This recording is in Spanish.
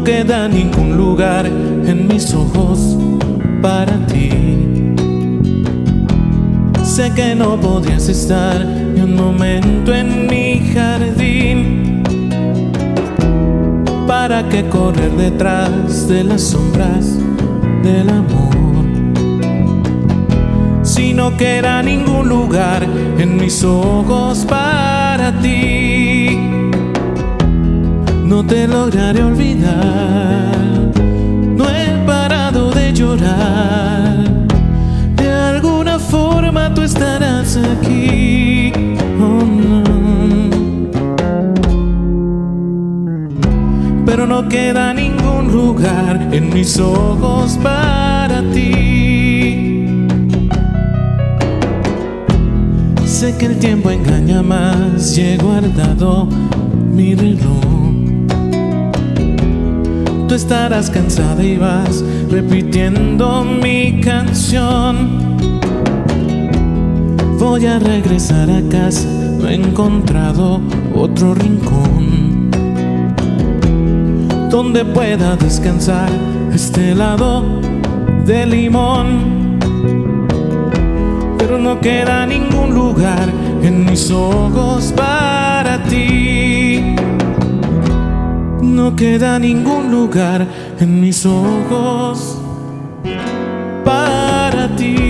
No queda ningún lugar en mis ojos para ti. Sé que no podrías estar ni un momento en mi jardín. ¿Para qué correr detrás de las sombras del amor? Si no queda ningún lugar en mis ojos para ti, te lograré olvidar. No he parado de llorar. De alguna forma tú estarás aquí. Oh, no. Pero no queda ningún lugar en mis ojos para ti. Sé que el tiempo engaña más, y he guardado Tú estarás cansada y vas repitiendo mi canción. Voy a regresar a casa, no he encontrado otro rincón donde pueda descansar este lado de limón. Pero no queda ningún lugar en mis ojos No queda ningún lugar en mis ojos para ti.